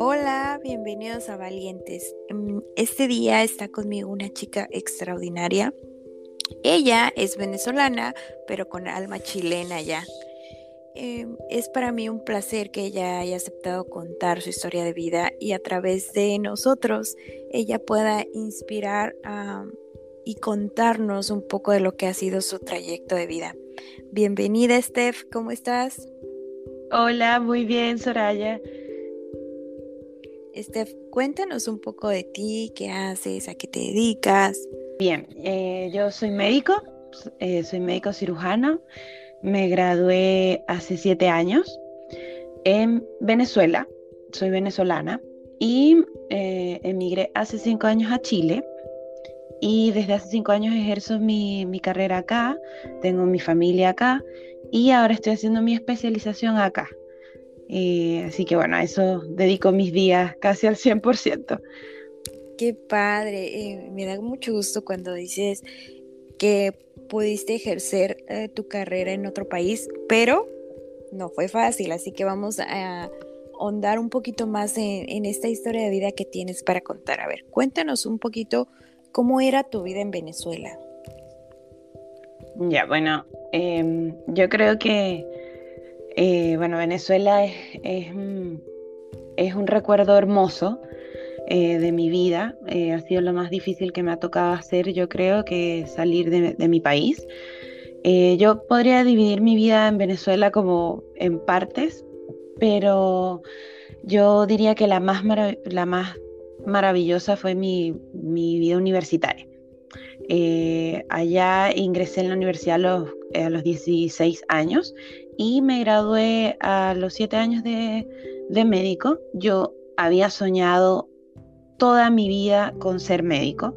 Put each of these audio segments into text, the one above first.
Hola, bienvenidos a Valientes. Mm, este día está conmigo una chica extraordinaria. Ella es venezolana, pero con alma chilena ya. Em, es para mí un placer que ella haya aceptado contar su historia de vida y a través de nosotros ella pueda inspirar y contarnos un poco de lo que ha sido su trayecto de vida. Bienvenida, Steph, ¿cómo estás? Hola, muy bien, Soraya. Steph, cuéntanos un poco de ti, qué haces, a qué te dedicas. Bien, eh, yo soy médico, eh, soy médico cirujano, me gradué hace siete años en Venezuela, soy venezolana y eh, emigré hace cinco años a Chile y desde hace cinco años ejerzo mi, mi carrera acá, tengo mi familia acá y ahora estoy haciendo mi especialización acá. Eh, así que bueno, a eso dedico mis días casi al 100%. Qué padre, eh, me da mucho gusto cuando dices que pudiste ejercer eh, tu carrera en otro país, pero no fue fácil, así que vamos a ahondar un poquito más en, esta historia de vida que tienes para contar. A ver, cuéntanos un poquito cómo era tu vida en Venezuela. Ya, bueno, em, yo creo que eh, bueno, Venezuela es, es, un recuerdo hermoso eh, de mi vida. Eh, ha sido lo más difícil que me ha tocado hacer, yo creo, que salir de, mi país. yo podría dividir mi vida en Venezuela como en partes, pero yo diría que la más, la más maravillosa fue mi, mi vida universitaria. allá ingresé en la universidad a los, a los 16 años y me gradué a los siete años de, médico. Yo había soñado toda mi vida con ser médico.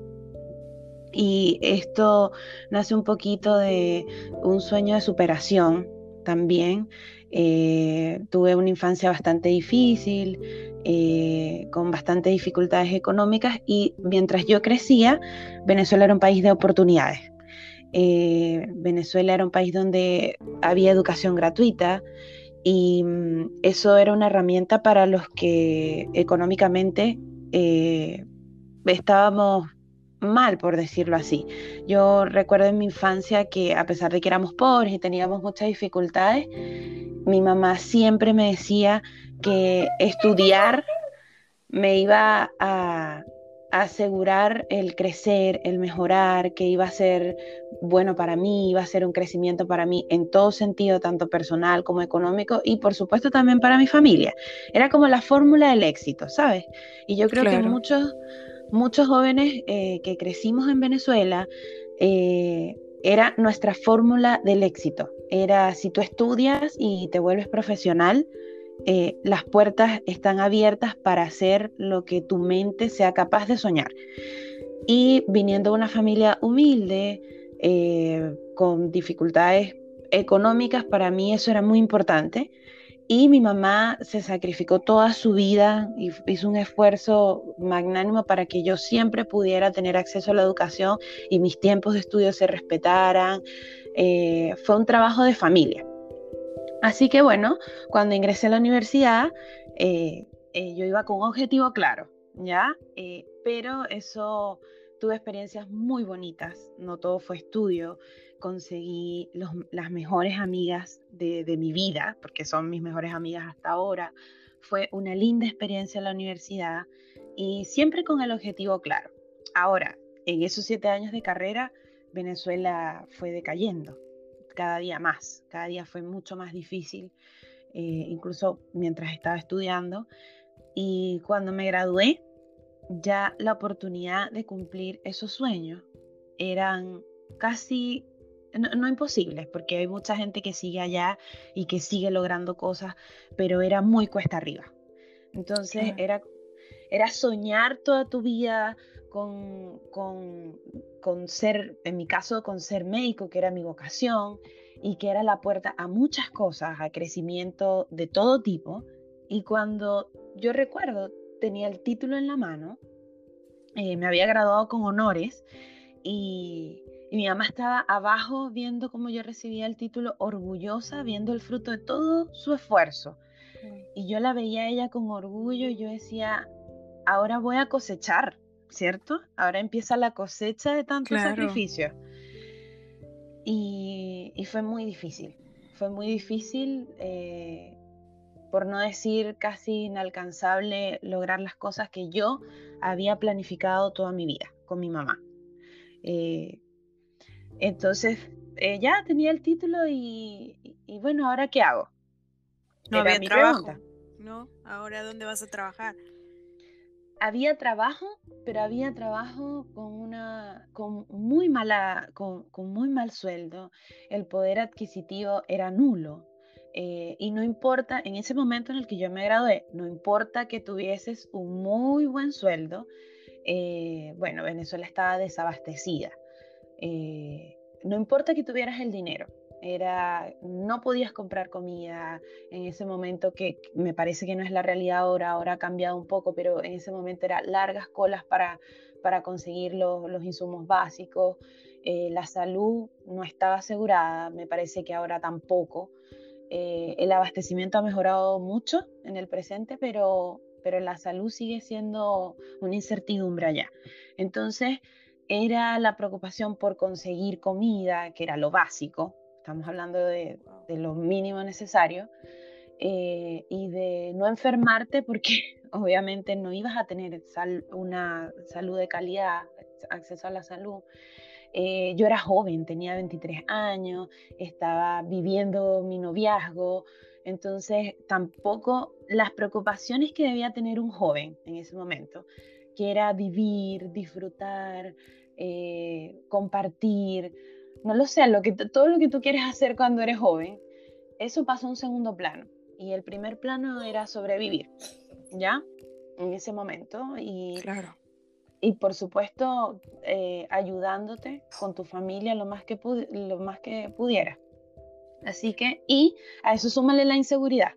Y esto nace un poquito de un sueño de superación también. Eh, tuve una infancia bastante difícil, eh, con bastantes dificultades económicas y mientras yo crecía, Venezuela era un país de oportunidades. Eh, Venezuela era un país donde había educación gratuita y mm, eso era una herramienta para los que económicamente eh, estábamos mal, por decirlo así. Yo recuerdo en mi infancia que a pesar de que éramos pobres y teníamos muchas dificultades, mi mamá siempre me decía que estudiar me iba a, asegurar el crecer, el mejorar, que iba a ser bueno para mí, iba a ser un crecimiento para mí en todo sentido, tanto personal como económico y por supuesto también para mi familia. Era como la fórmula del éxito, ¿sabes? Y yo creo que muchos, muchos jóvenes eh, que crecimos en Venezuela, eh, era nuestra fórmula del éxito. Era si tú estudias y te vuelves profesional, eh, las puertas están abiertas para hacer lo que tu mente sea capaz de soñar. Y viniendo de una familia humilde, eh, con dificultades económicas, para mí eso era muy importante. Y mi mamá se sacrificó toda su vida y hizo un esfuerzo magnánimo para que yo siempre pudiera tener acceso a la educación y mis tiempos de estudio se respetaran. Eh, fue un trabajo de familia. Así que bueno, cuando ingresé a la universidad, eh, eh, yo iba con un objetivo claro, ¿ya? Eh, pero eso tuve experiencias muy bonitas, no todo fue estudio, conseguí las mejores amigas de, de, mi vida, porque son mis mejores amigas hasta ahora, fue una linda experiencia en la universidad y siempre con el objetivo claro. Ahora, en esos siete años de carrera, Venezuela fue decayendo, cada día más, cada día fue mucho más difícil, eh, incluso mientras estaba estudiando. Y cuando me gradué, ya la oportunidad de cumplir esos sueños eran casi, no, imposibles, porque hay mucha gente que sigue allá y que sigue logrando cosas, pero era muy cuesta arriba. Entonces era, era soñar toda tu vida, con, con, ser, en mi caso, con ser médico, que era mi vocación y que era la puerta a muchas cosas, a crecimiento de todo tipo. Y cuando yo recuerdo, tenía el título en la mano, eh, me había graduado con honores y, y mi mamá estaba abajo viendo cómo yo recibía el título, orgullosa, viendo el fruto de todo su esfuerzo. Y y yo la veía a ella con orgullo y yo decía, ahora voy a cosechar, ¿cierto? Ahora empieza la cosecha de tanto sacrificio. Y, fue muy difícil, fue muy difícil, eh, por no decir casi inalcanzable, lograr las cosas que yo había planificado toda mi vida con mi mamá. Eh, entonces, ya tenía el título y, bueno, ¿ahora qué hago? No había trabajo. No, ahora ¿dónde vas a trabajar? Había trabajo, pero había trabajo con una con muy mala con, muy mal sueldo. El poder adquisitivo era nulo. Eh, y no importa, en ese momento en el que yo me gradué, no importa que tuvieses un muy buen sueldo, eh, bueno, Venezuela estaba desabastecida. Eh, no importa que tuvieras el dinero, era no podías comprar comida en ese momento que me parece que no es la realidad ahora, ahora ha cambiado un poco, pero en ese momento era largas colas para, para conseguir los, los insumos básicos, eh, la salud no estaba asegurada, me parece que ahora tampoco. Eh, el abastecimiento ha mejorado mucho en el presente, pero, pero la salud sigue siendo una incertidumbre allá. Entonces, era la preocupación por conseguir comida, que era lo básico, estamos hablando de, lo mínimo necesario, eh, y de no enfermarte porque obviamente no ibas a tener una salud de calidad, acceso a la salud. Eh, yo era joven, tenía 23 años, estaba viviendo mi noviazgo, entonces tampoco las preocupaciones que debía tener un joven en ese momento, que era vivir, disfrutar, eh, compartir, no lo sé, lo que, todo lo que tú quieres hacer cuando eres joven, eso pasó a un segundo plano. Y el primer plano era sobrevivir, ¿ya? En ese momento. Y, claro. Y por supuesto, eh, ayudándote con tu familia lo más que, lo más que pudiera. Así que, y a eso súmale la inseguridad.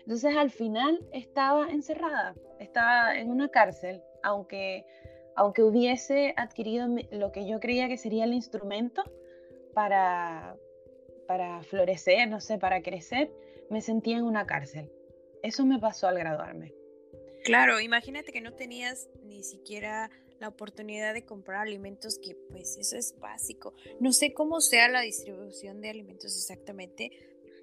Entonces al final estaba encerrada, estaba en una cárcel, aunque, aunque hubiese adquirido lo que yo creía que sería el instrumento para, para florecer, no sé, para crecer, me sentía en una cárcel. Eso me pasó al graduarme. Claro, imagínate que no tenías ni siquiera la oportunidad de comprar alimentos, que pues eso es básico. No sé cómo sea la distribución de alimentos exactamente,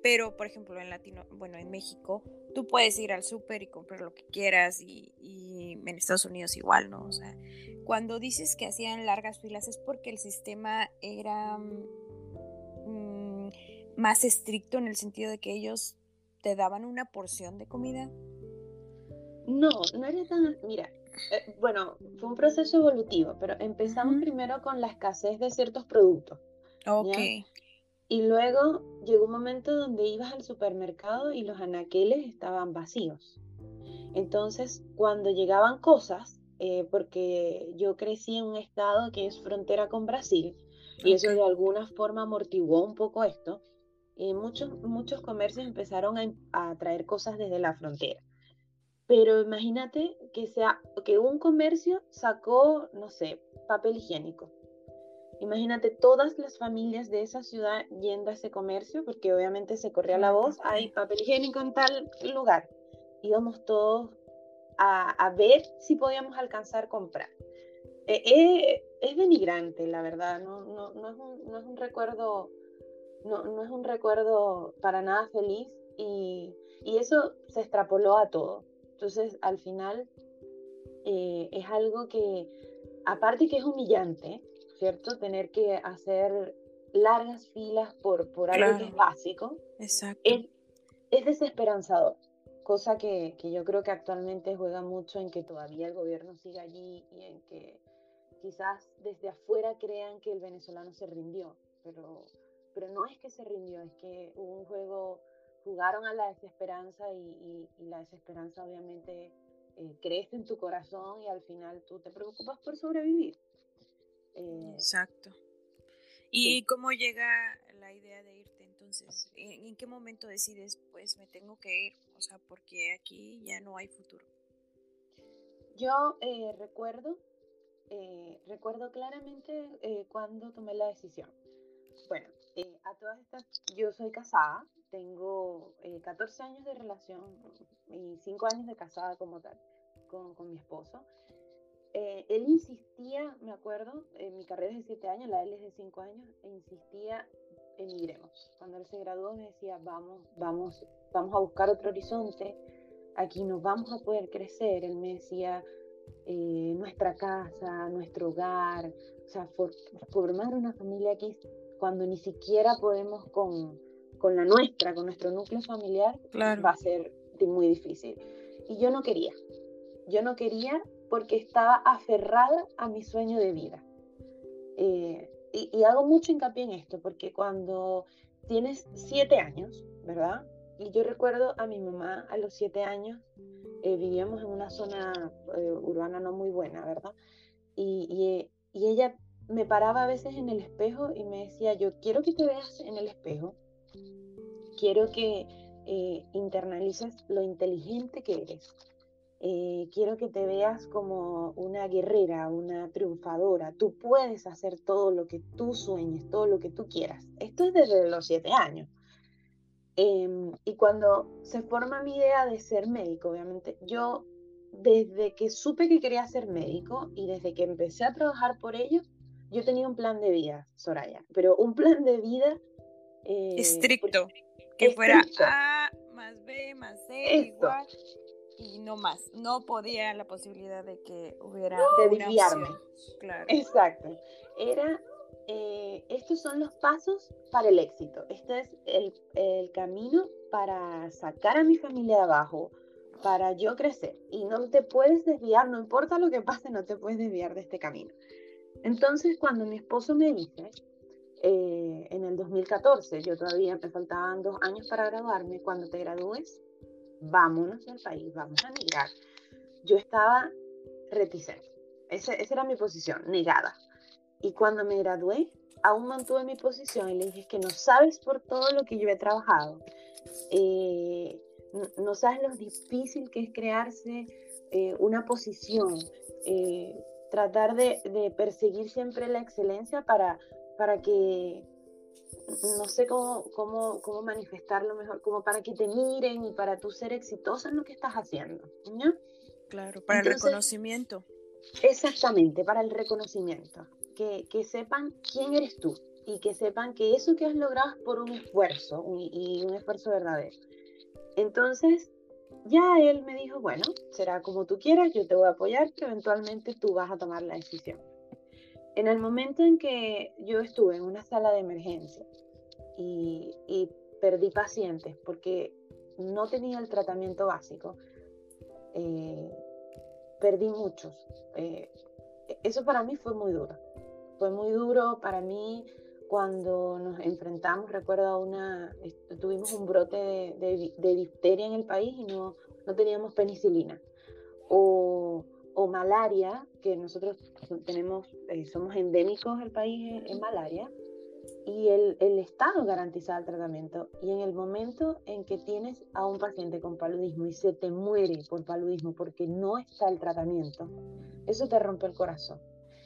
pero por ejemplo en Latino, bueno, en México, tú puedes ir al súper y comprar lo que quieras y, y, en Estados Unidos igual, ¿no? O sea, cuando dices que hacían largas filas es porque el sistema era más estricto en el sentido de que ellos te daban una porción de comida? No, no era tan... Mira, eh, bueno, fue un proceso evolutivo, pero empezamos primero con la escasez de ciertos productos. Ok. Y luego llegó un momento donde ibas al supermercado y los anaqueles estaban vacíos. Entonces, cuando llegaban cosas, eh, porque yo crecí en un estado que es frontera con Brasil, y eso de alguna forma amortiguó un poco esto, y muchos, muchos comercios empezaron a, traer cosas desde la frontera. Pero imagínate que, sea, que un comercio sacó, no sé, papel higiénico. Imagínate todas las familias de esa ciudad yendo a ese comercio, porque obviamente se corría la voz, hay papel higiénico en tal lugar. Íbamos todos a, a ver si podíamos alcanzar comprar. Eh, eh, es denigrante, la verdad, no, no, no, es un, no es un recuerdo no, es un recuerdo para nada feliz y, eso se extrapoló a todo. Entonces, al final, eh, es algo que, aparte que es humillante, ¿cierto? Tener que hacer largas filas por, por algo que es básico. Exacto. Es, es desesperanzador, cosa que, que, yo creo que actualmente juega mucho en que todavía el gobierno siga allí y en que quizás desde afuera crean que el venezolano se rindió, pero pero no es que se rindió, es que hubo un juego, jugaron a la desesperanza y, la desesperanza obviamente eh, crece en tu corazón y al final tú te preocupas por sobrevivir. Eh, Exacto. ¿Y cómo llega la idea de irte entonces? ¿En, qué momento decides, pues me tengo que ir? O sea, porque aquí ya no hay futuro. Yo eh, recuerdo, recuerdo claramente cuando tomé la decisión. Bueno, eh, a todas estas, yo soy casada, tengo 14 años de relación y 5 años de casada como tal con, con mi esposo. Eh, él insistía, me acuerdo, en mi carrera es de 7 años, la de él es de 5 años, e insistía, emigremos. Cuando él se graduó me decía, vamos, vamos, vamos a buscar otro horizonte, aquí nos vamos a poder crecer. Él me decía, eh, nuestra casa, nuestro hogar, o sea, formar una familia aquí cuando ni siquiera podemos con, con la nuestra, con nuestro núcleo familiar, va a ser muy difícil. Y yo no quería, yo no quería porque estaba aferrada a mi sueño de vida. Eh, y, hago mucho hincapié en esto, porque cuando tienes siete años, ¿verdad? Y yo recuerdo a mi mamá a los siete años, eh, vivíamos en una zona eh, urbana no muy buena, ¿verdad? Y, y ella me paraba a veces en el espejo y me decía, yo quiero que te veas en el espejo, quiero que internalices lo inteligente que eres, eh, quiero que te veas como una guerrera, una triunfadora. Tú puedes hacer todo lo que tú sueñes, todo lo que tú quieras. Esto es desde los siete años. Em, y cuando se forma mi idea de ser médico, obviamente, yo desde que supe que quería ser médico y desde que empecé a trabajar por ello, yo tenía un plan de vida, Soraya, pero un plan de vida eh, estricto, que fuera A más B más C igual y no más. No podía la posibilidad de que hubiera de desviarme. Claro. Exacto. Era eh, estos son los pasos para el éxito. Este es el, el, camino para sacar a mi familia de abajo, para yo crecer. Y no te puedes desviar, no importa lo que pase, no te puedes desviar de este camino. Entonces, cuando mi esposo me dice, eh, en el 2014, yo todavía me faltaban dos años para graduarme, cuando te gradúes, vámonos al país, vamos a migrar. Yo estaba reticente. esa era mi posición, negada. Y cuando me gradué, aún mantuve mi posición y le dije que no sabes por todo lo que yo he trabajado. Eh, no, sabes lo difícil que es crearse eh, una posición, eh, tratar de, de, perseguir siempre la excelencia para, para que no sé cómo, cómo, cómo manifestarlo mejor, como para que te miren y para tú ser exitosa en lo que estás haciendo. Claro, para el reconocimiento. Exactamente, para el reconocimiento. Que, que, sepan quién eres tú y que sepan que eso que has logrado es por un esfuerzo y un esfuerzo verdadero. Entonces, ya él me dijo, bueno, será como tú quieras, yo te voy a apoyar, que eventualmente tú vas a tomar la decisión. En el momento en que yo estuve en una sala de emergencia y, perdí pacientes porque no tenía el tratamiento básico, eh, perdí muchos. Eh, eso para mí fue muy duro. Fue muy duro para mí cuando nos enfrentamos, recuerdo a una, tuvimos un brote de, de, difteria en el país y no, no teníamos penicilina. O o malaria, que nosotros tenemos, eh, somos endémicos del país en, malaria, y el, el, Estado garantiza el tratamiento. Y en el momento en que tienes a un paciente con paludismo y se te muere por paludismo porque no está el tratamiento, eso te rompe el corazón.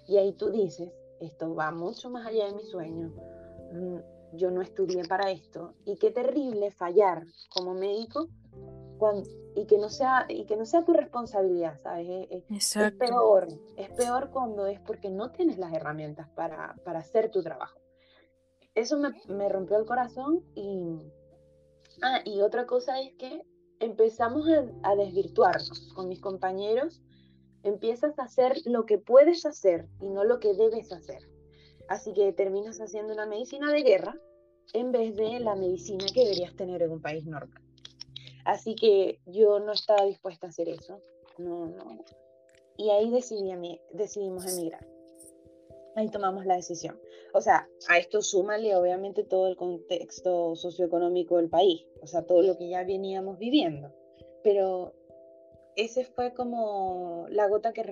Y ahí tú dices, esto va mucho más allá de mi sueño, mm, yo no estudié para esto, y qué terrible fallar como médico y que no sea y que no sea tu responsabilidad, ¿sabes? Es, peor, es peor cuando es porque no tienes las herramientas para, para hacer tu trabajo. Eso me, me, rompió el corazón y ah, y otra cosa es que empezamos a, a desvirtuarnos con mis compañeros, empiezas a hacer lo que puedes hacer y no lo que debes hacer. Así que terminas haciendo una medicina de guerra en vez de la medicina que deberías tener en un país normal. Así que yo no estaba dispuesta a hacer eso. No, no. Y ahí decidí, decidimos emigrar. Ahí tomamos la decisión. O sea, a esto súmale obviamente todo el contexto socioeconómico del país, o sea, todo lo que ya veníamos viviendo. Pero ese fue como la gota que,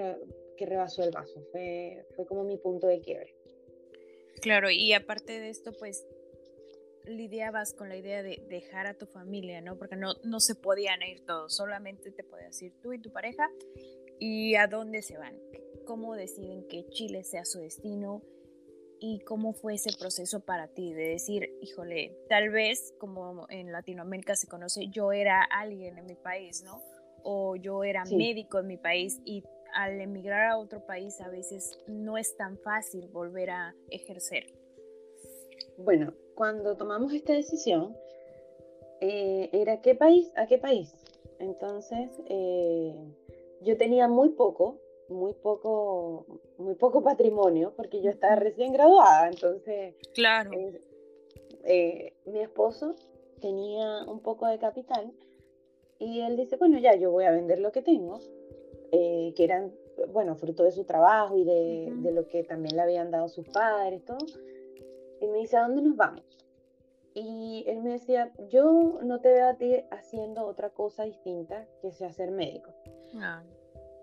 que rebasó el vaso, fue, fue como mi punto de quiebre. Claro, y aparte de esto, pues lidiabas con la idea de dejar a tu familia, ¿no? Porque no, no se podían ir todos, solamente te podías ir tú y tu pareja. ¿Y a dónde se van? ¿Cómo deciden que Chile sea su destino? y cómo fue ese proceso para ti de decir, híjole, tal vez como en Latinoamérica se conoce, yo era alguien en mi país, ¿no? O yo era médico en mi país y al emigrar a otro país a veces no es tan fácil volver a ejercer. Bueno, cuando tomamos esta decisión, eh, era qué país, a qué país. Entonces, eh, yo tenía muy poco, muy poco, muy poco patrimonio, porque yo estaba recién graduada, entonces, claro. Eh, mi esposo tenía un poco de capital y él dice, bueno, ya yo voy a vender lo que tengo, que eran, bueno, fruto de su trabajo y de, de, lo que también le habían dado sus padres, todo. Y me dice, ¿a dónde nos vamos? Y él me decía, yo no te veo a ti haciendo otra cosa distinta que sea ser médico. Ah,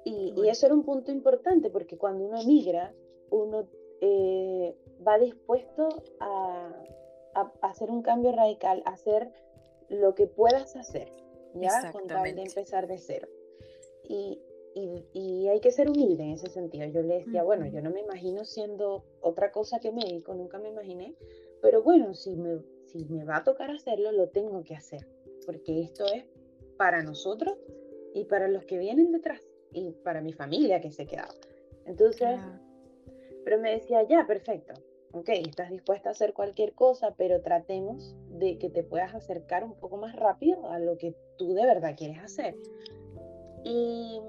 y, eso era un punto importante porque cuando uno emigra, uno eh, va dispuesto a, hacer un cambio radical, a hacer lo que puedas hacer, ¿ya? Con tal de empezar de cero. Y, y, hay que ser humilde en ese sentido. Yo le decía, bueno, yo no me imagino siendo otra cosa que médico, nunca me imaginé, pero bueno, si me, si me va a tocar hacerlo, lo tengo que hacer, porque esto es para nosotros y para los que vienen detrás y para mi familia que se quedaba. Entonces, pero me decía, ya, perfecto, ok, estás dispuesta a hacer cualquier cosa, pero tratemos de que te puedas acercar un poco más rápido a lo que tú de verdad quieres hacer. Y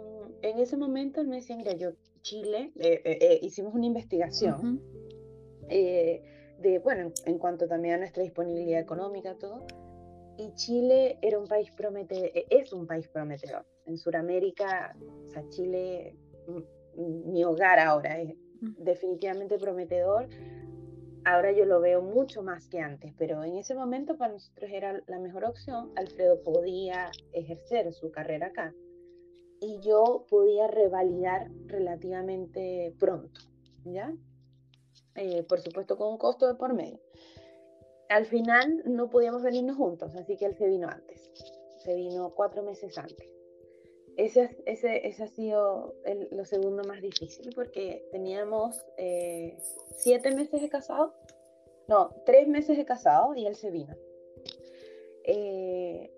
en ese momento él me decía, mira, yo, Chile, eh, eh, eh, hicimos una investigación de, bueno, en cuanto también a nuestra disponibilidad económica, todo. Y Chile era un país prometedor, e, es un país prometedor. En Sudamérica, o sea, Chile, mi hogar ahora, es definitivamente prometedor. Ahora yo lo veo mucho más que antes, pero en ese momento para nosotros era la mejor opción. Alfredo podía ejercer su carrera acá y yo podía revalidar relativamente pronto, ¿ya? Eh, por supuesto con un costo de por medio. Al final no podíamos venirnos juntos, así que él se vino antes, se vino cuatro meses antes. Ese, ese, ese ha sido el, lo segundo más difícil porque teníamos eh, siete meses de casado, no, tres meses de casado y él se vino. Eh,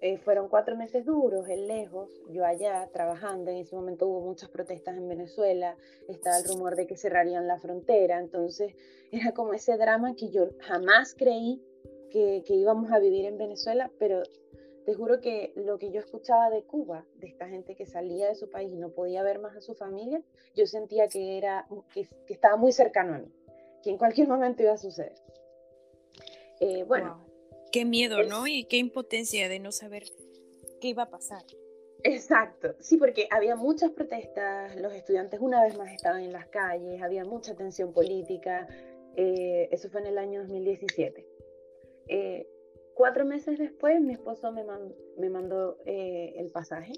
eh, fueron cuatro meses duros, él lejos, yo allá trabajando, en ese momento hubo muchas protestas en Venezuela, estaba el rumor de que cerrarían la frontera, entonces era como ese drama que yo jamás creí que, que íbamos a vivir en Venezuela, pero te juro que lo que yo escuchaba de Cuba, de esta gente que salía de su país y no podía ver más a su familia, yo sentía que, era, que, estaba muy cercano a mí, que en cualquier momento iba a suceder. Eh, bueno, Qué miedo, ¿no? Y qué impotencia de no saber qué iba a pasar. Exacto, sí, porque había muchas protestas, los estudiantes una vez más estaban en las calles, había mucha tensión política, eh, eso fue en el año 2017. Eh, cuatro meses después mi esposo me, me mandó eh, el pasaje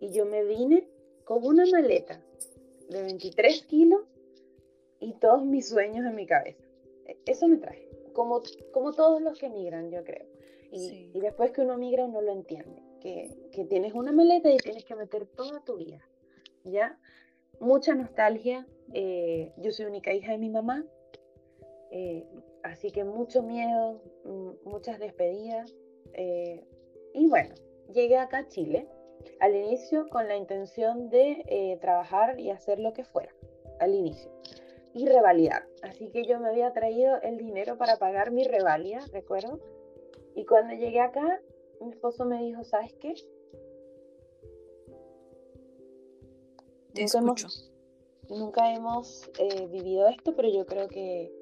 y yo me vine con una maleta de 23 kilos y todos mis sueños en mi cabeza. E, eso me traje como, como todos los que migran, yo creo. Y, y, después que uno migra, uno lo entiende, que, que, tienes una maleta y tienes que meter toda tu vida, ¿ya? Mucha nostalgia. Eh, yo soy única hija de mi mamá, eh, así que mucho miedo, mm, muchas despedidas. Eh, y bueno, llegué acá a Chile al inicio con la intención de trabajar y hacer lo que fuera, al inicio y revalidar. Así que yo me había traído el dinero para pagar mi revalida, recuerdo. Y cuando llegué acá, mi esposo me dijo, ¿sabes qué? nunca hemos, nunca hemos eh, vivido esto, pero yo creo que,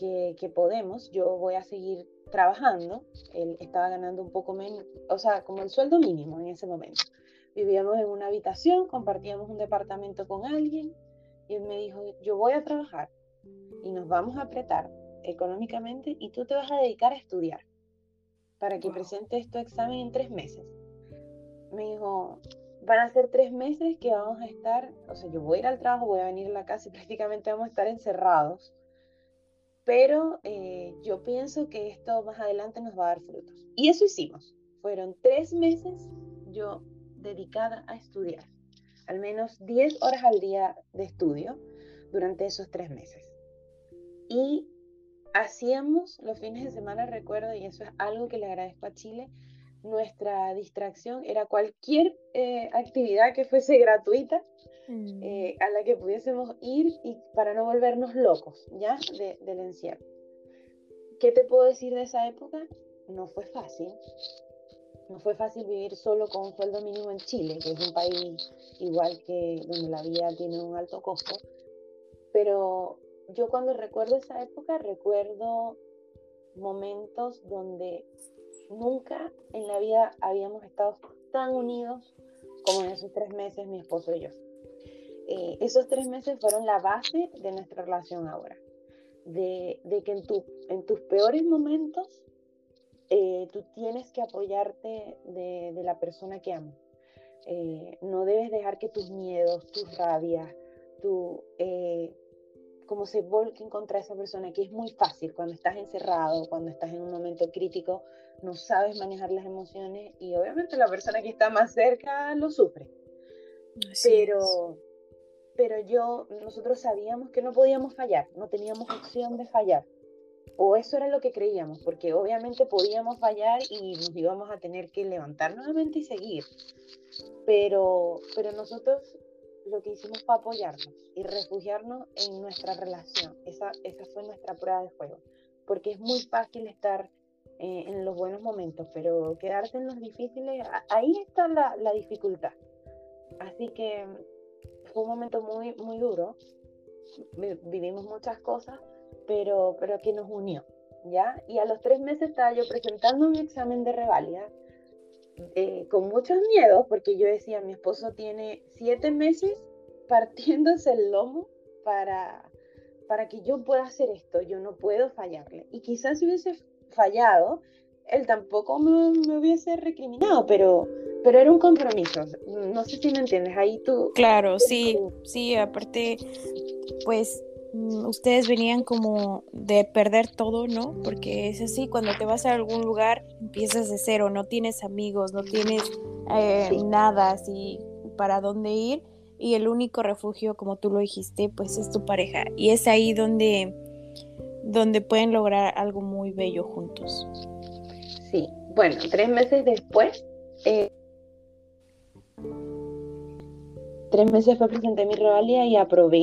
que, que, podemos. Yo voy a seguir trabajando. Él estaba ganando un poco menos, o sea, como el sueldo mínimo en ese momento. Vivíamos en una habitación, compartíamos un departamento con alguien y él me dijo, yo voy a trabajar y nos vamos a apretar económicamente y tú te vas a dedicar a estudiar para que presentes tu examen en tres meses. Me dijo, van a ser tres meses que vamos a estar, o sea, yo voy a ir al trabajo, voy a venir a la casa y prácticamente vamos a estar encerrados. Pero eh, yo pienso que esto más adelante nos va a dar frutos. Y eso hicimos. Fueron tres meses yo dedicada a estudiar al menos 10 horas al día de estudio durante esos tres meses. y hacíamos los fines de semana, recuerdo, y eso es algo que le agradezco a Chile, nuestra distracción era cualquier eh, actividad que fuese gratuita mm. eh, a la que pudiésemos ir y para no volvernos locos, ¿ya? del encierro. ¿Qué te puedo decir de esa época? No fue fácil. No fue fácil vivir solo con un sueldo mínimo en Chile, que es un país igual que donde la vida tiene un alto costo. Pero yo cuando recuerdo esa época, recuerdo momentos donde nunca en la vida habíamos estado tan unidos como en esos tres meses mi esposo y yo. Eh, esos tres meses fueron la base de nuestra relación ahora. De, que en, tu, en tus peores momentos eh, tú tienes que apoyarte de, la persona que amas. Eh, no debes dejar que tus miedos, tus rabias, tu, como se volquen contra esa persona, que es muy fácil cuando estás encerrado, cuando estás en un momento crítico, no sabes manejar las emociones y obviamente la persona que está más cerca lo sufre. pero, pero yo, nosotros sabíamos que no podíamos fallar, no teníamos opción de fallar. O eso era lo que creíamos, porque obviamente podíamos fallar y nos íbamos a tener que levantar nuevamente y seguir. Pero, pero nosotros lo que hicimos fue apoyarnos y refugiarnos en nuestra relación. Esa, esa fue nuestra prueba de fuego. Porque es muy fácil estar eh, en los buenos momentos, pero quedarse en los difíciles, ahí está la, la dificultad. Así que fue un momento muy, muy duro. Vivimos muchas cosas, pero, pero que nos unió. ¿ya? Y a los tres meses estaba yo presentando mi examen de reválida eh, con muchos miedos, porque yo decía, mi esposo tiene siete meses partiéndose el lomo para, para que yo pueda hacer esto, yo no puedo fallarle. Y quizás si hubiese fallado, él tampoco me, me, hubiese recriminado, pero, pero era un compromiso. No sé si me entiendes, ahí tú... Claro, sí, sí, aparte, pues ustedes venían como de perder todo, ¿no? Porque es así, cuando te vas a algún lugar empiezas de cero, no tienes amigos, no tienes eh, nada así para dónde ir y el único refugio, como tú lo dijiste, pues es tu pareja y es ahí donde, donde pueden lograr algo muy bello juntos. Sí, bueno, tres meses después, eh, tres meses después presenté mi revalía y aprobé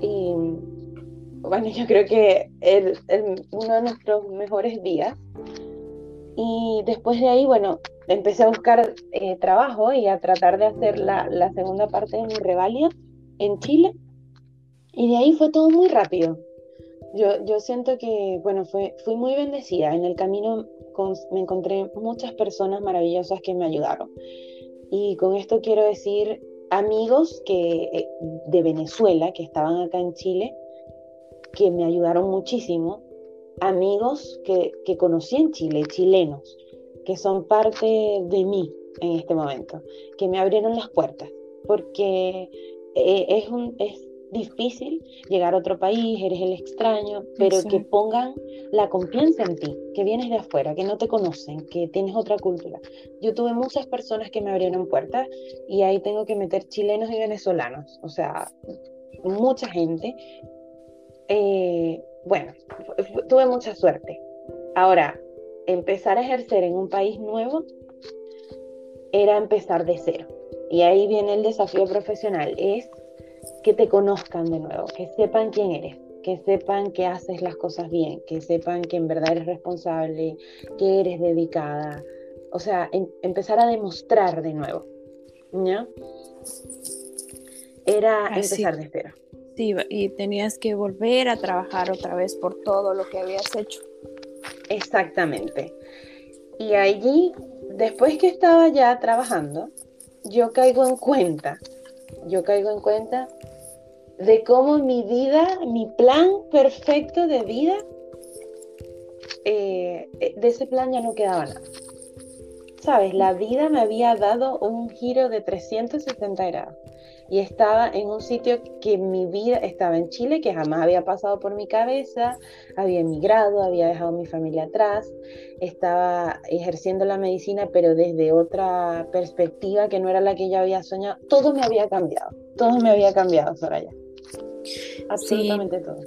y bueno, yo creo que es uno de nuestros mejores días. Y después de ahí, bueno, empecé a buscar eh, trabajo y a tratar de hacer la, la, segunda parte de mi revalia en Chile. Y de ahí fue todo muy rápido. Yo, yo siento que, bueno, fue, fui muy bendecida. En el camino me encontré muchas personas maravillosas que me ayudaron. Y con esto quiero decir amigos que, eh, de Venezuela que estaban acá en Chile, que me ayudaron muchísimo, amigos que, que conocí en Chile, chilenos, que son parte de mí en este momento, que me abrieron las puertas, porque eh, es, un, es difícil llegar a otro país, eres el extraño, pero que pongan la confianza en ti, que vienes de afuera, que no te conocen, que tienes otra cultura. Yo tuve muchas personas que me abrieron puertas y ahí tengo que meter chilenos y venezolanos, o sea, mucha gente. Eh, bueno, tuve mucha suerte. Ahora, empezar a ejercer en un país nuevo era empezar de cero. Y ahí viene el desafío profesional, es que te conozcan de nuevo, que sepan quién eres, que sepan que haces las cosas bien, que sepan que en verdad eres responsable, que eres dedicada. O sea, em, empezar a demostrar de nuevo. ¿Ya? Era empezar de cero. Sí, y tenías que volver a trabajar otra vez por todo lo que habías hecho. Exactamente. Y allí, después que estaba ya trabajando, yo caigo en cuenta yo caigo en cuenta de cómo mi vida, mi plan perfecto de vida, eh, de ese plan ya no quedaba nada. Sabes, la vida me había dado un giro de 360 grados y estaba en un sitio que mi vida estaba en Chile, que jamás había pasado por mi cabeza, había emigrado, había dejado mi familia atrás, estaba ejerciendo la medicina, pero desde otra perspectiva que no era la que yo había soñado. Todo me había cambiado, todo me había cambiado, Soraya. absolutamente todo.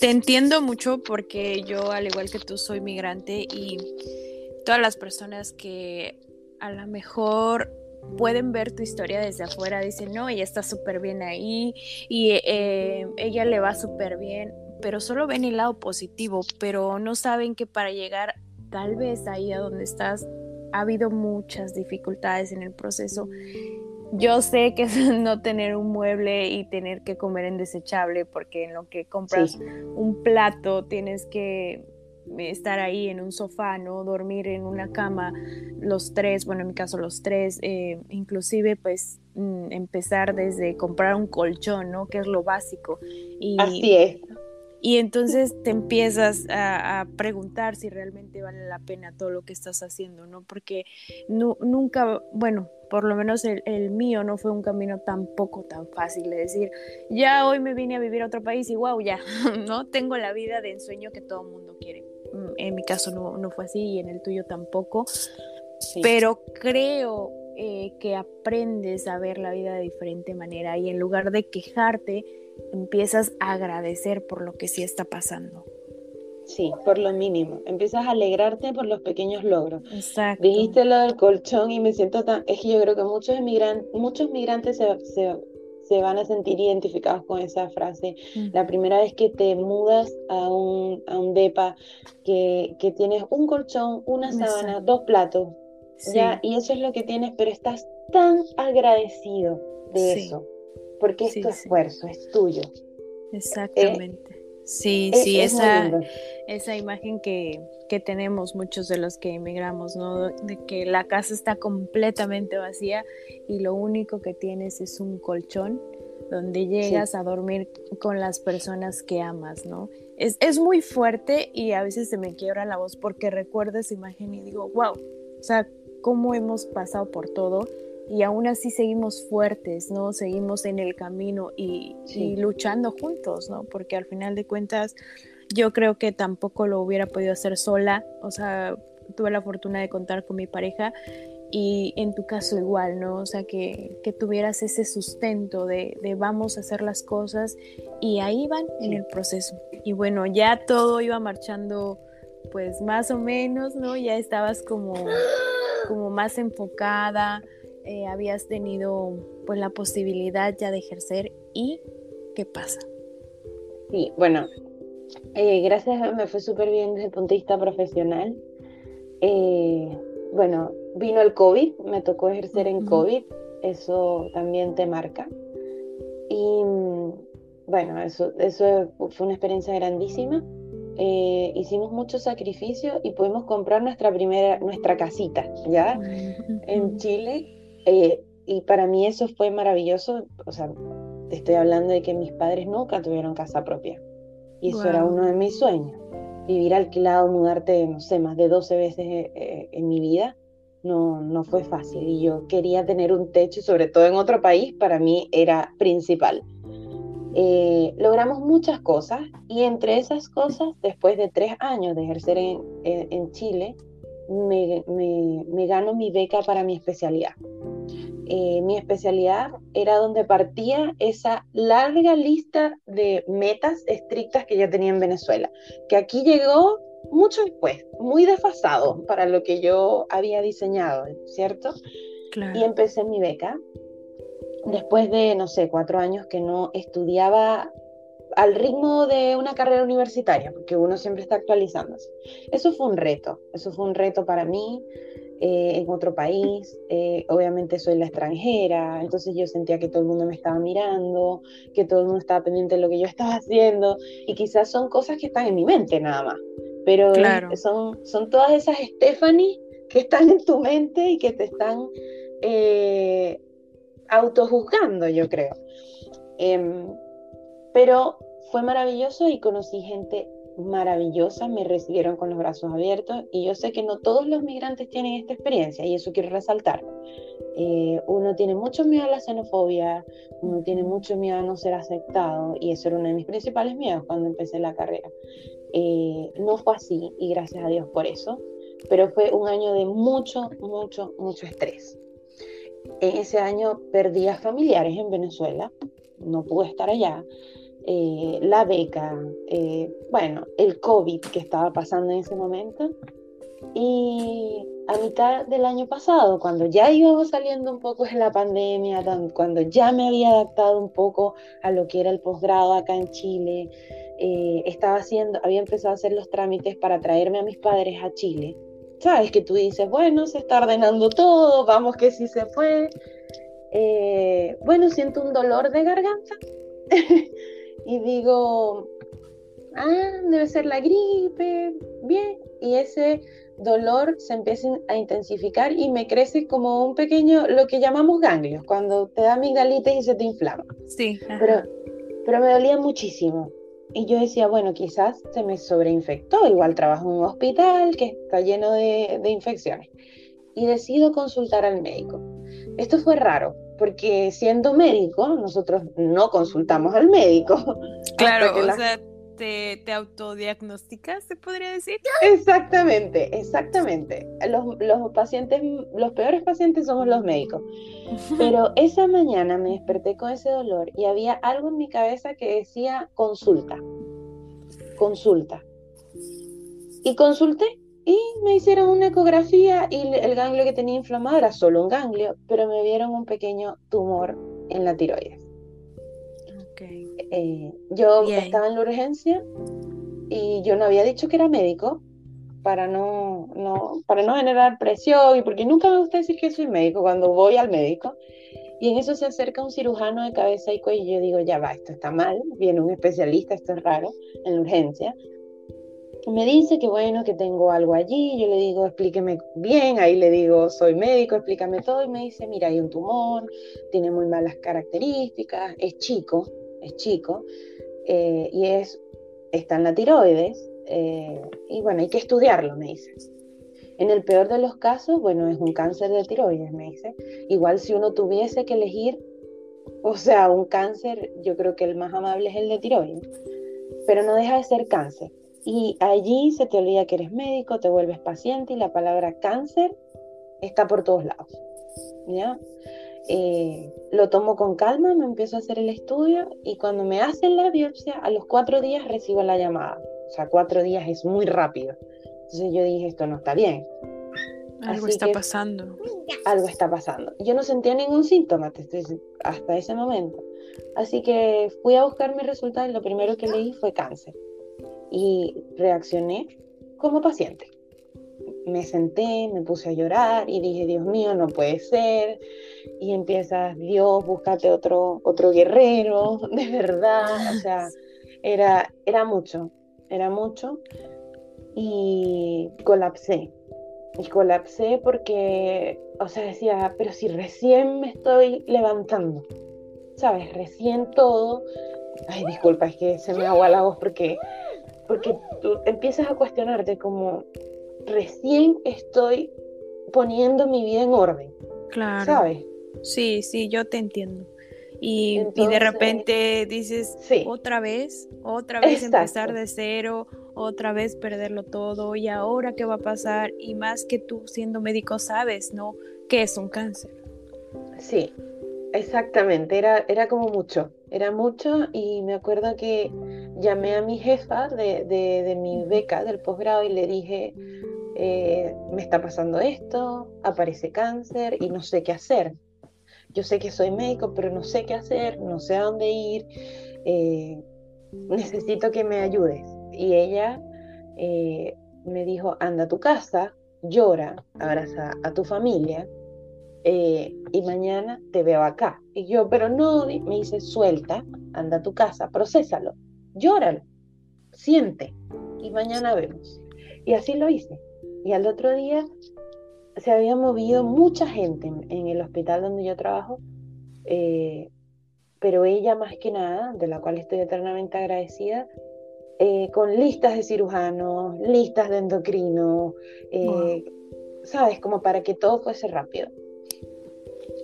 Te entiendo mucho porque yo, al igual que tú, soy migrante y todas las personas que a lo mejor pueden ver tu historia desde afuera, dicen, no, ella está súper bien ahí y eh, ella le va súper bien, pero solo ven el lado positivo, pero no saben que para llegar tal vez ahí a donde estás ha habido muchas dificultades en el proceso. Yo sé que es no tener un mueble y tener que comer en desechable, porque en lo que compras un plato tienes que estar ahí en un sofá, ¿no? Dormir en una cama, los tres, bueno, en mi caso los tres, eh, inclusive pues mm, empezar desde comprar un colchón, ¿no? Que es lo básico. Y, Así es. Y entonces te empiezas a, preguntar si realmente vale la pena todo lo que estás haciendo, ¿no? Porque nunca, bueno, por lo menos el, el, mío no fue un camino tampoco tan fácil de decir, ya hoy me vine a vivir a otro país y wow, ya, ¿no? Tengo la vida de ensueño que todo el mundo quiere. En mi caso no, no, fue así y en el tuyo tampoco. Pero creo eh, que aprendes a ver la vida de diferente manera y en lugar de quejarte, empiezas a agradecer por lo que sí está pasando. Sí, por lo mínimo. Empiezas a alegrarte por los pequeños logros. Exacto. Dijiste lo del colchón y me siento tan... Es que yo creo que muchos, inmigrantes, muchos migrantes se, se, se, van a sentir identificados con esa frase. Mm. La primera vez que te mudas a un, a un DEPA, que, que tienes un colchón, una sábana, dos platos, ¿ya? y eso es lo que tienes, pero estás tan agradecido de eso porque es tu esfuerzo, es tuyo. Exactamente. Sí, sí, esa, esa imagen que, que, tenemos muchos de los que emigramos, ¿no? De que la casa está completamente vacía y lo único que tienes es un colchón donde llegas a dormir con las personas que amas, ¿no? Es, es, muy fuerte y a veces se me quiebra la voz porque recuerdo esa imagen y digo, wow, o sea, cómo hemos pasado por todo y aún así seguimos fuertes, ¿no? Seguimos en el camino y, luchando juntos, ¿no? Porque al final de cuentas yo creo que tampoco lo hubiera podido hacer sola, o sea, tuve la fortuna de contar con mi pareja y en tu caso igual, ¿no? O sea, que, tuvieras ese sustento de, vamos a hacer las cosas y ahí van en el proceso. Y bueno, ya todo iba marchando pues más o menos, ¿no? Ya estabas como, como más enfocada, eh, habías tenido pues la posibilidad ya de ejercer y qué pasa. Sí, bueno, eh, gracias, me fue súper bien desde el punto de vista profesional. Eh, bueno, vino el COVID, me tocó ejercer en COVID, eso también te marca. Y bueno, eso, eso fue una experiencia grandísima. hicimos mucho sacrificio y pudimos comprar nuestra primera, nuestra casita, ¿ya? En Chile eh, y para mí eso fue maravilloso. O sea, te estoy hablando de que mis padres nunca tuvieron casa propia. Y eso era uno de mis sueños. Vivir alquilado, mudarte, no sé, más de 12 veces eh, en mi vida, no, no fue fácil. Y yo quería tener un techo, sobre todo en otro país, para mí era principal. Eh, logramos muchas cosas y entre esas cosas, después de tres años de ejercer en, en, Chile, me, me, me, gano mi beca para mi especialidad. Eh, mi especialidad era donde partía esa larga lista de metas estrictas que yo tenía en Venezuela, que aquí llegó mucho después, muy desfasado para lo que yo había diseñado, ¿cierto? Y empecé mi beca. Después de, no sé, cuatro años que no estudiaba al ritmo de una carrera universitaria, porque uno siempre está actualizándose. Eso fue un reto, eso fue un reto para mí. Eh, en otro país, eh, obviamente soy la extranjera, entonces yo sentía que todo el mundo me estaba mirando, que todo el mundo estaba pendiente de lo que yo estaba haciendo, y quizás son cosas que están en mi mente nada más, pero son, son todas esas Stephanie que están en tu mente y que te están eh, autojuzgando, yo creo. Em, pero fue maravilloso y conocí gente maravillosa, me recibieron con los brazos abiertos y yo sé que no todos los migrantes tienen esta experiencia y eso quiero resaltar. Eh, uno tiene mucho miedo a la xenofobia, uno tiene mucho miedo a no ser aceptado y eso era uno de mis principales miedos cuando empecé la carrera. Eh, no fue así y gracias a Dios por eso, pero fue un año de mucho, mucho, mucho estrés. En ese año perdí a familiares en Venezuela, no pude estar allá eh, la beca, eh, bueno, el COVID que estaba pasando en ese momento. Y a mitad del año pasado, cuando ya íbamos saliendo un poco de la pandemia, cuando ya me había adaptado un poco a lo que era el posgrado acá en Chile, eh, estaba haciendo, había empezado a hacer los trámites para traerme a mis padres a Chile. Sabes que tú dices, bueno, se está ordenando todo, vamos que sí se fue. bueno, siento un dolor de garganta y digo, ah, debe ser la gripe, bien, y ese dolor se empieza a intensificar y me crece como un pequeño, lo que llamamos ganglios, cuando te da amigdalitis y se te inflama. Sí. Pero, pero me dolía muchísimo. Y yo decía, bueno, quizás se me sobreinfectó, igual trabajo en un hospital que está lleno de, de infecciones. Y decido consultar al médico. Esto fue raro, porque siendo médico, nosotros no consultamos al médico. Claro, o sea, te, te, autodiagnosticas, se podría decir. Exactamente, exactamente. Los, los pacientes, los peores pacientes somos los médicos. Pero esa mañana me desperté con ese dolor y había algo en mi cabeza que decía consulta, consulta. Y consulté y me hicieron una ecografía y el ganglio que tenía inflamado era solo un ganglio, pero me vieron un pequeño tumor en la tiroides. Okay. Eh, yo estaba en la urgencia y yo no había dicho que era médico para no, no, para no generar presión y porque nunca me gusta decir que soy médico cuando voy al médico. Y en eso se acerca un cirujano de cabeza y cuello y yo digo, ya va, esto está mal, viene un especialista, esto es raro, en la urgencia me dice que bueno, que tengo algo allí, yo le digo, explíqueme bien, ahí le digo, soy médico, explícame todo, y me dice, mira, hay un tumor, tiene muy malas características, es chico, es chico, eh, y es, está en la tiroides, eh, y bueno, hay que estudiarlo, me dice. En el peor de los casos, bueno, es un cáncer de tiroides, me dice. Igual si uno tuviese que elegir, o sea, un cáncer, yo creo que el más amable es el de tiroides, pero no deja de ser cáncer. Y allí se te olvida que eres médico, te vuelves paciente y la palabra cáncer está por todos lados. ¿ya? Eh, lo tomo con calma, me empiezo a hacer el estudio y cuando me hacen la biopsia, a los cuatro días recibo la llamada. O sea, cuatro días es muy rápido. Entonces yo dije, esto no está bien. Algo está pasando. Algo está pasando. Yo no sentía ningún síntoma hasta ese momento. Así que fui a buscar mi resultado y lo primero que leí fue cáncer y reaccioné como paciente. Me senté, me puse a llorar y dije, Dios mío, no puede ser. Y empiezas, Dios, búscate otro, otro guerrero, de verdad. O sea, era, era mucho, era mucho. Y colapsé. Y colapsé porque, o sea, decía, pero si recién me estoy levantando, ¿sabes? Recién todo. Ay, disculpa, es que se me agua la voz porque porque tú empiezas a cuestionarte como recién estoy poniendo mi vida en orden. Claro. ¿Sabes? Sí, sí, yo te entiendo. Y, de repente dices, otra vez, otra vez empezar de cero, otra vez perderlo todo, y ahora qué va a pasar, y más que tú siendo médico sabes, ¿no? ¿Qué es un cáncer? Sí, exactamente, era, era como mucho, era mucho, y me acuerdo que llamé a mi jefa de, mi beca del posgrado y le dije, eh, me está pasando esto, aparece cáncer y no sé qué hacer. Yo sé que soy médico, pero no sé qué hacer, no sé a dónde ir, eh, necesito que me ayudes. Y ella eh, me dijo, anda a tu casa, llora, abraza a tu familia y mañana te veo acá. Y yo, pero no, me dice, suelta, anda a tu casa, procésalo llóralo, siente y mañana vemos. Y así lo hice. Y al otro día se había movido mucha gente en, el hospital donde yo trabajo, eh, pero ella más que nada, de la cual estoy eternamente agradecida, eh, con listas de cirujanos, listas de endocrinos, eh, ¿sabes? Como para que todo fuese rápido.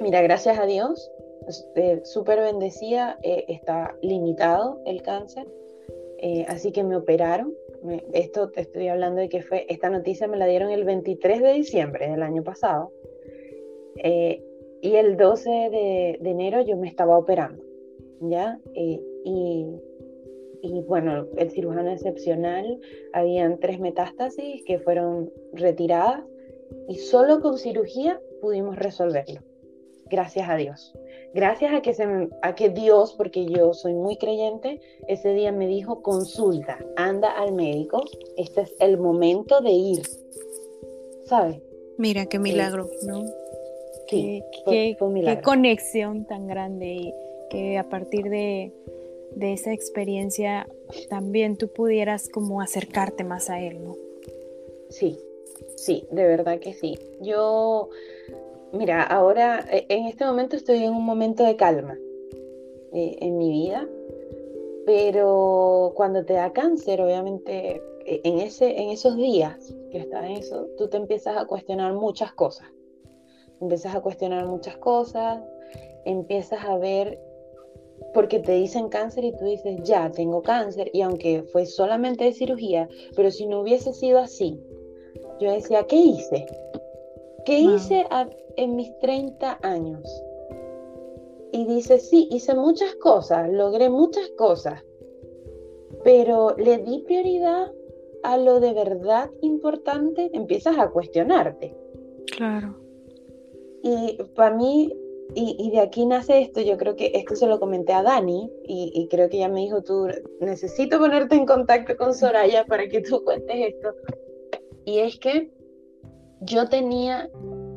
Mira, gracias a Dios, súper bendecida, está limitado el cáncer, eh, así que me operaron. esto te estoy hablando de que fue, esta noticia me la dieron el 23 de diciembre del año pasado. Eh, y el 12 de, enero yo me estaba operando, ¿ya? Eh, y y bueno, el cirujano excepcional, habían tres metástasis que fueron retiradas y solo con cirugía pudimos resolverlo. Gracias a Dios. Gracias a que, se a que Dios, porque yo soy muy creyente, ese día me dijo, consulta, anda al médico, este es el momento de ir. ¿Sabes? Mira qué milagro, ¿no? Sí, qué, qué conexión tan grande y que a partir de, de esa experiencia también tú pudieras como acercarte más a él, ¿no? Sí, sí, de verdad que sí. Yo, mira, ahora e, en este momento estoy en un momento de calma eh, en mi vida, pero cuando te da cáncer, obviamente, e, en, ese, en esos días que estás en eso, tú te empiezas a cuestionar muchas cosas. Empiezas a cuestionar muchas cosas, empiezas a ver porque te dicen cáncer y tú dices, ya, tengo cáncer, y aunque fue solamente de cirugía, pero si no hubiese sido así, yo decía, ¿qué hice? ¿Qué hice en mis 30 años? Y dice, sí, hice muchas cosas, logré muchas cosas, pero le di prioridad a lo de verdad importante, empiezas a cuestionarte. Claro. Y para mí y, de aquí nace esto, yo creo que esto se lo comenté a Dani y, creo que ella me dijo, tú necesito ponerte en contacto con Soraya para que tú cuentes esto. Y es que yo tenía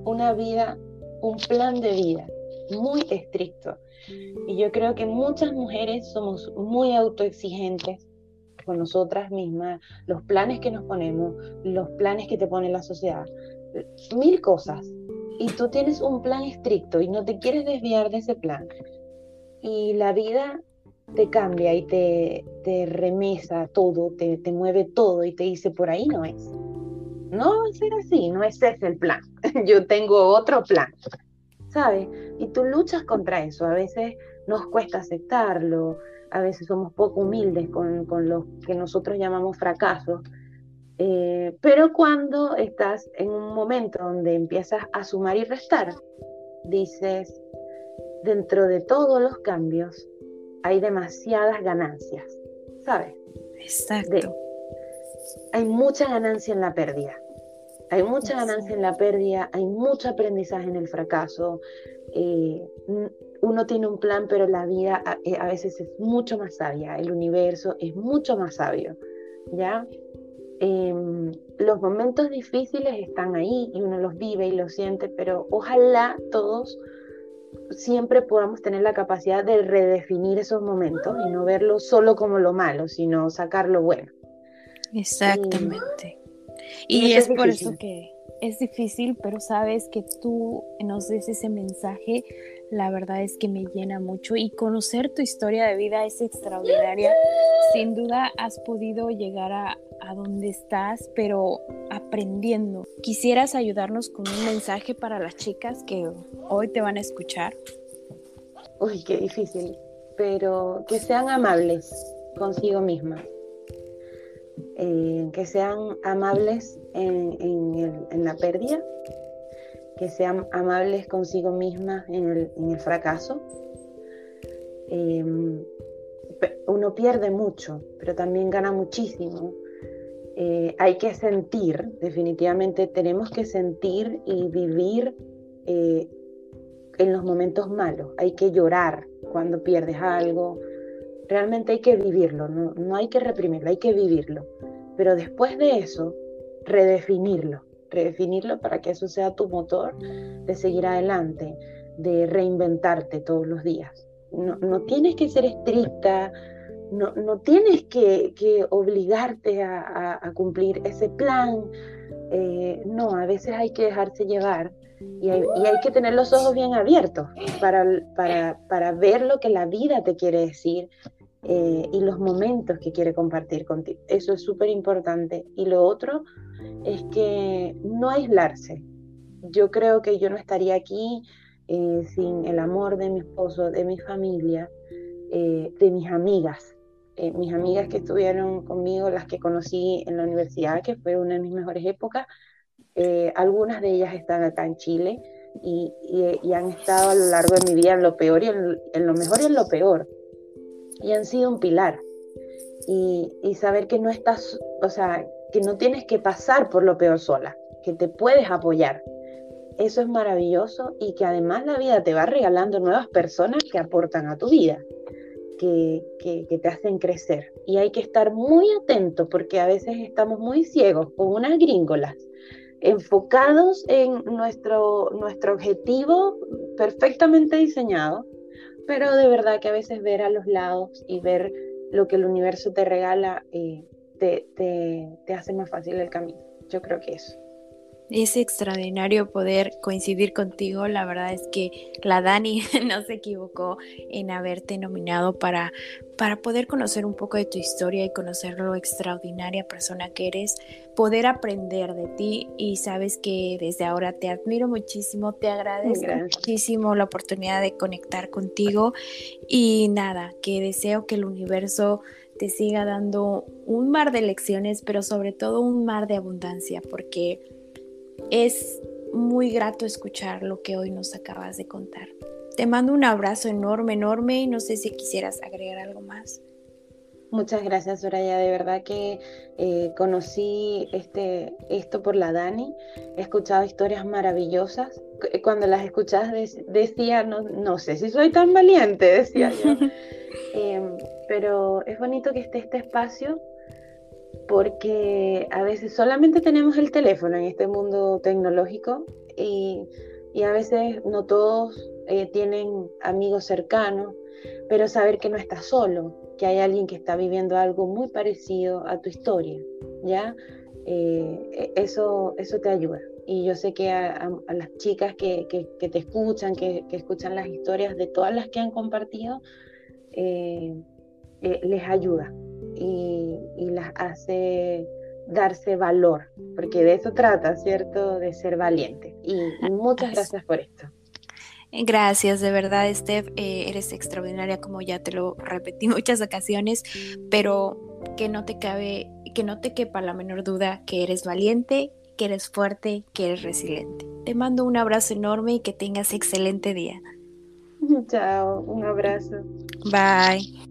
una vida, un plan de vida muy estricto. Y yo creo que muchas mujeres somos muy autoexigentes con nosotras mismas, los planes que nos ponemos, los planes que te pone la sociedad, mil cosas y tú tienes un plan estricto y no te quieres desviar de ese plan y la vida te cambia y te, remesa todo, te, te mueve todo y te dice por ahí no es. No va a ser así, no es ese el plan. Yo tengo otro plan, ¿sabes? Y tú luchas contra eso. A veces nos cuesta aceptarlo, a veces somos poco humildes con, con que nosotros llamamos fracasos eh, pero cuando estás en un momento donde empiezas a sumar y restar, dices, dentro de todos los cambios hay demasiadas ganancias, ¿sabes? Exacto. Hay mucha ganancia en la pérdida. Hay mucha ganancia en la pérdida, hay mucho aprendizaje en el fracaso. Eh, uno tiene un plan, pero la vida a, eh, a, veces es mucho más sabia, el universo es mucho más sabio, ¿ya? Em, los momentos difíciles están ahí y uno los vive y los siente, pero ojalá todos siempre podamos tener la capacidad de redefinir esos momentos y no verlo solo como lo malo, sino sacar lo bueno. Exactamente. Y, es, por eso que es difícil, pero sabes que tú nos des ese mensaje, la verdad es que me llena mucho y conocer tu historia de vida es extraordinaria. Sin duda has podido llegar a, a dónde estás, pero aprendiendo. ¿Quisieras ayudarnos con un mensaje para las chicas que hoy te van a escuchar? Uy, qué difícil, pero que sean amables consigo mismas. Eh, que sean amables en, la pérdida, que sean amables consigo mismas en el, fracaso. Eh, uno pierde mucho, pero también gana muchísimo eh, hay que sentir, definitivamente tenemos que sentir y vivir en los momentos malos, hay que llorar cuando pierdes algo, realmente hay que vivirlo, no, no hay que reprimirlo, hay que vivirlo, pero después de eso, redefinirlo, redefinirlo para que eso sea tu motor de seguir adelante, de reinventarte todos los días. No, no tienes que ser estricta, no, tienes que, obligarte a, cumplir ese plan. Eh, no, a veces hay que dejarse llevar y hay, que tener los ojos bien abiertos para, para, ver lo que la vida te quiere decir eh, y los momentos que quiere compartir contigo. Eso es súper importante. Y lo otro es que no aislarse. Yo creo que yo no estaría aquí eh, sin el amor de mi esposo, de mi familia, de mis amigas. Eh, mis amigas que estuvieron conmigo, las que conocí en la universidad, que fue una de mis mejores épocas, eh, algunas de ellas están acá en Chile y, y, han estado a lo largo de mi vida en lo peor y en, lo mejor y en lo peor. Y han sido un pilar. y, y saber que no estás, o sea, que no tienes que pasar por lo peor sola, que te puedes apoyar. Eso es maravilloso y que además la vida te va regalando nuevas personas que aportan a tu vida, que, que, te hacen crecer. Y hay que estar muy atento porque a veces estamos muy ciegos con unas gringolas, enfocados en nuestro, nuestro objetivo perfectamente diseñado, pero de verdad que a veces ver a los lados y ver lo que el universo te regala eh, te, te, te hace más fácil el camino. Yo creo que eso. Es extraordinario poder coincidir contigo. La verdad es que la Dani no se equivocó en haberte nominado para, para poder conocer un poco de tu historia y conocer lo extraordinaria persona que eres, poder aprender de ti. Y sabes que desde ahora te admiro muchísimo, te agradezco muchísimo la oportunidad de conectar contigo. Y nada, que deseo que el universo te siga dando un mar de lecciones, pero sobre todo un mar de abundancia, porque es muy grato escuchar lo que hoy nos acabas de contar. Te mando un abrazo enorme, enorme y no sé si quisieras agregar algo más. Muchas gracias, Soraya. De verdad que eh, conocí este, esto por la Dani. He escuchado historias maravillosas. Cuando las escuchas decía, no, no sé si soy tan valiente, decía yo. Em, pero es bonito que esté este espacio porque a veces solamente tenemos el teléfono en este mundo tecnológico y, a veces no todos eh, tienen amigos cercanos, pero saber que no estás solo, que hay alguien que está viviendo algo muy parecido a tu historia, ¿ya? Eh, e, eso, eso te ayuda. Y yo sé que a, las chicas que, te escuchan, que, escuchan las historias de todas las que han compartido, eh, les ayuda, y, las hace darse valor, porque de eso trata, ¿cierto? De ser valiente. Y, muchas gracias por esto. Gracias, de verdad, Steph, eh, eres extraordinaria, como ya te lo repetí muchas ocasiones, pero que no te cabe, que no te quepa la menor duda que eres valiente, que eres fuerte, que eres resiliente. Te mando un abrazo enorme y que tengas excelente día. Chao, un abrazo. Bye.